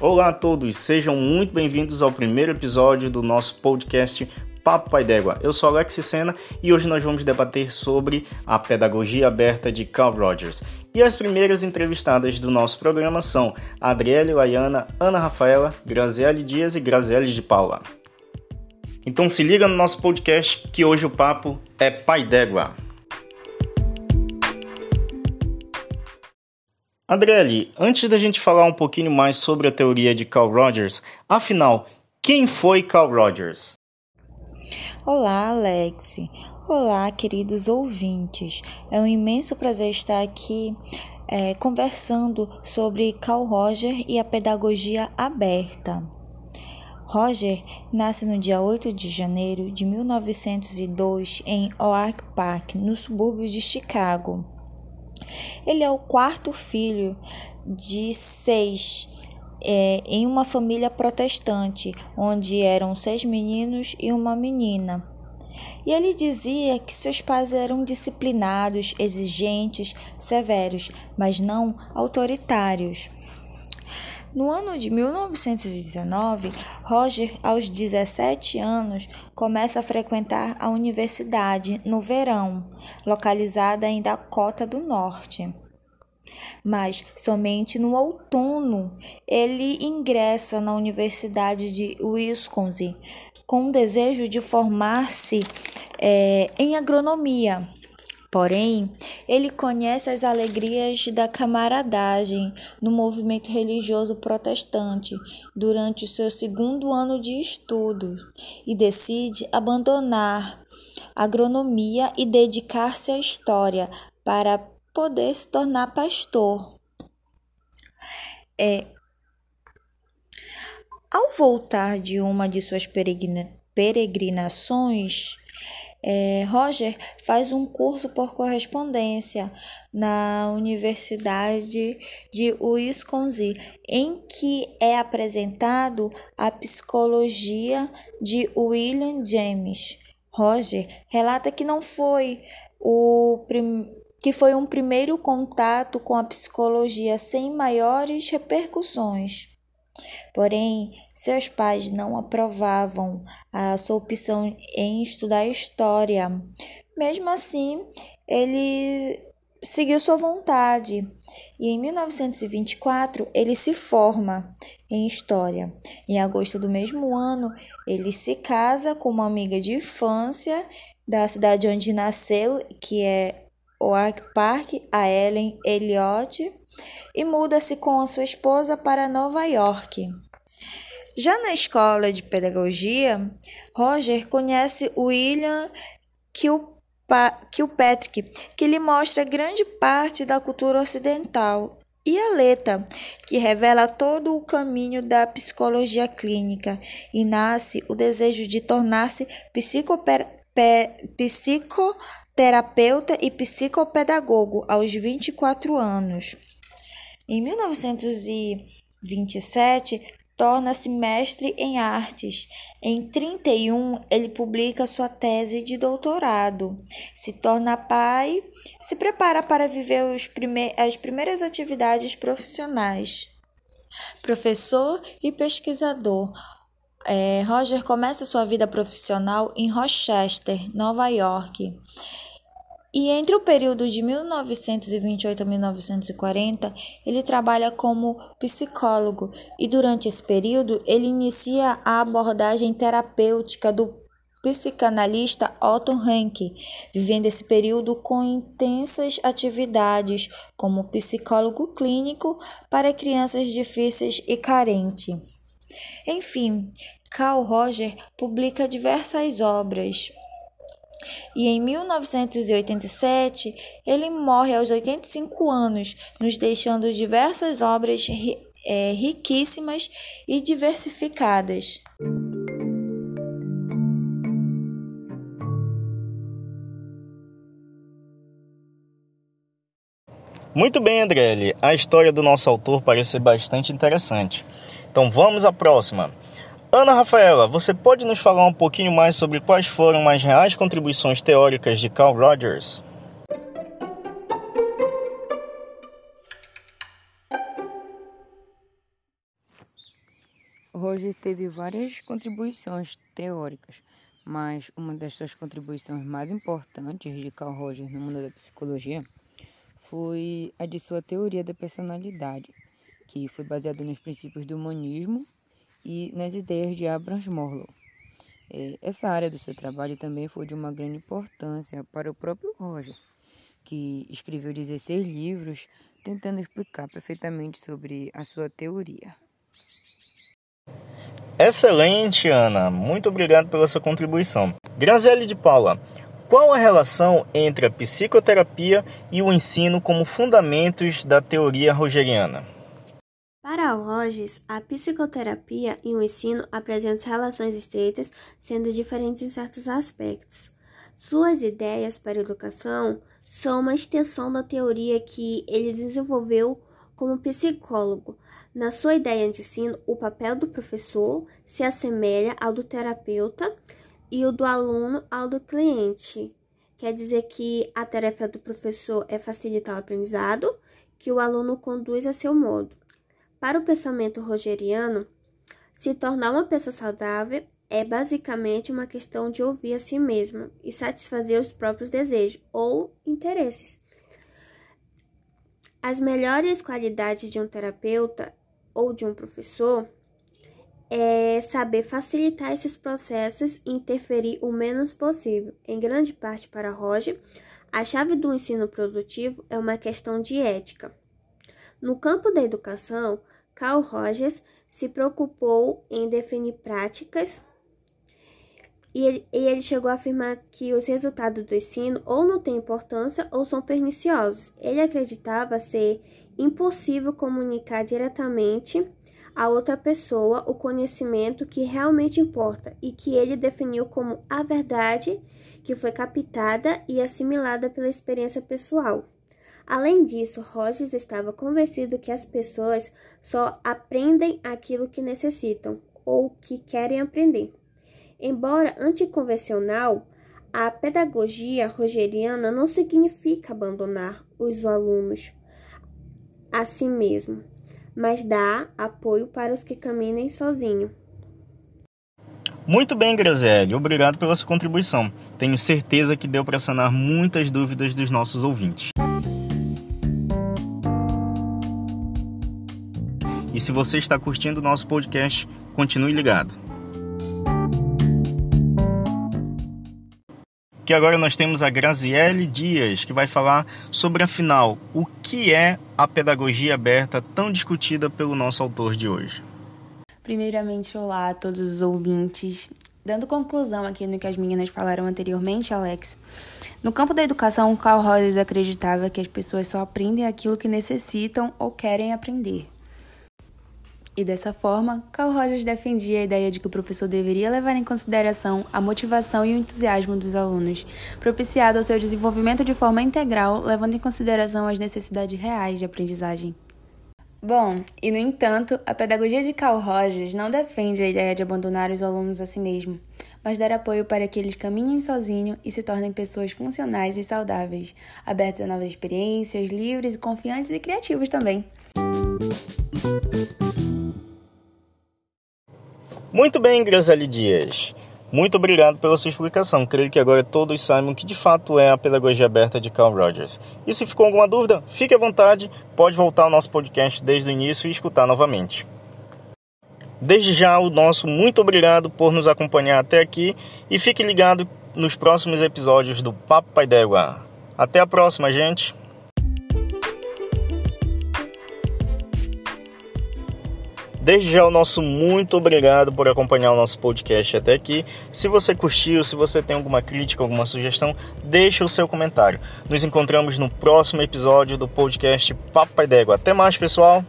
Olá a todos, sejam muito bem-vindos ao primeiro episódio do nosso podcast Papo Pai d'Égua. Eu sou Alex Sena e hoje nós vamos debater sobre a pedagogia aberta de Carl Rogers. E as primeiras entrevistadas do nosso programa são Adriele Laiana, Ana Rafaela, Graziele Dias e Graziele de Paula. Então se liga no nosso podcast que hoje o papo é Pai d'Égua. Adriele, antes da gente falar um pouquinho mais sobre a teoria de Carl Rogers, afinal, quem foi Carl Rogers? Olá, Alex. Olá, queridos ouvintes. É um imenso prazer estar aqui é, conversando sobre Carl Roger e a pedagogia aberta. Roger nasce no dia 8 de janeiro de 1902 em Oak Park, no subúrbio de Chicago. Ele é o quarto filho de seis é, em uma família protestante, onde eram seis meninos e uma menina. E ele dizia que seus pais eram disciplinados, exigentes, severos, mas não autoritários. No ano de 1919, Roger, aos 17 anos, começa a frequentar a universidade no verão, localizada em Dakota do Norte. Mas somente no outono ele ingressa na Universidade de Wisconsin com o desejo de formar-se é, em agronomia. Porém, ele conhece as alegrias da camaradagem no movimento religioso protestante durante o seu segundo ano de estudo e decide abandonar agronomia e dedicar-se à história para poder se tornar pastor. É, ao voltar de uma de suas peregrinações, é, Roger faz um curso por correspondência na Universidade de Wisconsin, em que é apresentado a psicologia de William James. Roger relata que não foi o que foi um primeiro contato com a psicologia sem maiores repercussões. Porém, seus pais não aprovavam a sua opção em estudar história. Mesmo assim, ele seguiu sua vontade e em 1924 ele se forma em história. Em agosto do mesmo ano, ele se casa com uma amiga de infância da cidade onde nasceu, que é Oak Park, a Ellen Elliott, e muda-se com a sua esposa para Nova York. Já na escola de pedagogia, Roger conhece William Kilpatrick, que lhe mostra grande parte da cultura ocidental, e a Leta, que revela todo o caminho da psicologia clínica, e nasce o desejo de tornar-se psicoterapeuta e psicopedagogo aos 24 anos. Em 1927, torna-se mestre em artes. Em 31, ele publica sua tese de doutorado. Se torna pai, se prepara para viver prime as primeiras atividades profissionais. Professor e pesquisador. É, Roger começa sua vida profissional em Rochester, Nova York. E entre o período de 1928 a 1940, ele trabalha como psicólogo e durante esse período ele inicia a abordagem terapêutica do psicanalista Otto Rank, vivendo esse período com intensas atividades como psicólogo clínico para crianças difíceis e carentes. Enfim, Carl Roger publica diversas obras. E em 1987, ele morre aos 85 anos, nos deixando diversas obras é, riquíssimas e diversificadas. Muito bem, Andrelli. A história do nosso autor parece bastante interessante. Então vamos à próxima. Ana Rafaela, você pode nos falar um pouquinho mais sobre quais foram as reais contribuições teóricas de Carl Rogers? Roger teve várias contribuições teóricas, mas uma das suas contribuições mais importantes de Carl Roger no mundo da psicologia foi a de sua teoria da personalidade, que foi baseada nos princípios do humanismo e nas ideias de Abraham Maslow. É, essa área do seu trabalho também foi de uma grande importância para o próprio Roger, que escreveu 16 livros tentando explicar perfeitamente sobre a sua teoria. Excelente, Ana. Muito obrigado pela sua contribuição. Graziele de Paula, qual a relação entre a psicoterapia e o ensino como fundamentos da teoria rogeriana? Para Rogers, a psicoterapia e o ensino apresentam relações estreitas, sendo diferentes em certos aspectos. Suas ideias para a educação são uma extensão da teoria que ele desenvolveu como psicólogo, na sua ideia de ensino, o papel do professor se assemelha ao do terapeuta e o do aluno ao do cliente. Quer dizer que a tarefa do professor é facilitar o aprendizado, que o aluno conduz a seu modo. Para o pensamento rogeriano, se tornar uma pessoa saudável é basicamente uma questão de ouvir a si mesmo e satisfazer os próprios desejos ou interesses. As melhores qualidades de um terapeuta ou de um professor é saber facilitar esses processos e interferir o menos possível. Em grande parte para Roger, a chave do ensino produtivo é uma questão de ética. No campo da educação, Carl Rogers se preocupou em definir práticas e ele, e ele, chegou a afirmar que os resultados do ensino ou não têm importância ou são perniciosos. Ele acreditava ser impossível comunicar diretamente a outra pessoa o conhecimento que realmente importa e que ele definiu como a verdade que foi captada e assimilada pela experiência pessoal. Além disso, Rogers estava convencido que as pessoas só aprendem aquilo que necessitam ou que querem aprender. Embora anticonvencional, a pedagogia rogeriana não significa abandonar os alunos a si mesmo, mas dá apoio para os que caminhem sozinho. Muito bem, Graziele, obrigado pela sua contribuição. Tenho certeza que deu para sanar muitas dúvidas dos nossos ouvintes. E se você está curtindo o nosso podcast, continue ligado. que agora nós temos a Graziele Dias, que vai falar sobre, afinal, o que é a pedagogia aberta tão discutida pelo nosso autor de hoje. Primeiramente, olá a todos os ouvintes. Dando conclusão aqui no que as meninas falaram anteriormente, Alex, no campo da educação, Carl Rogers acreditava que as pessoas só aprendem aquilo que necessitam ou querem aprender. E dessa forma, Carl Rogers defendia a ideia de que o professor deveria levar em consideração a motivação e o entusiasmo dos alunos, propiciado ao seu desenvolvimento de forma integral, levando em consideração as necessidades reais de aprendizagem. Bom, e no entanto, a pedagogia de Carl Rogers não defende a ideia de abandonar os alunos a si mesmo, mas dar apoio para que eles caminhem sozinhos e se tornem pessoas funcionais e saudáveis, abertos a novas experiências, livres confiantes e criativos também. Muito bem, Graziele Dias. Muito obrigado pela sua explicação. Creio que agora todos saibam que de fato é a pedagogia aberta de Carl Rogers. E se ficou alguma dúvida, fique à vontade, pode voltar ao nosso podcast desde o início e escutar novamente. Desde já, o nosso muito obrigado por nos acompanhar até aqui e fique ligado nos próximos episódios do Papo Pai d'Égua. Até a próxima, gente! Desde já o nosso muito obrigado por acompanhar o nosso podcast até aqui. Se você curtiu, se você tem alguma crítica, alguma sugestão, deixe o seu comentário. Nos encontramos no próximo episódio do podcast Papo Pai d'Égua. Até mais, pessoal!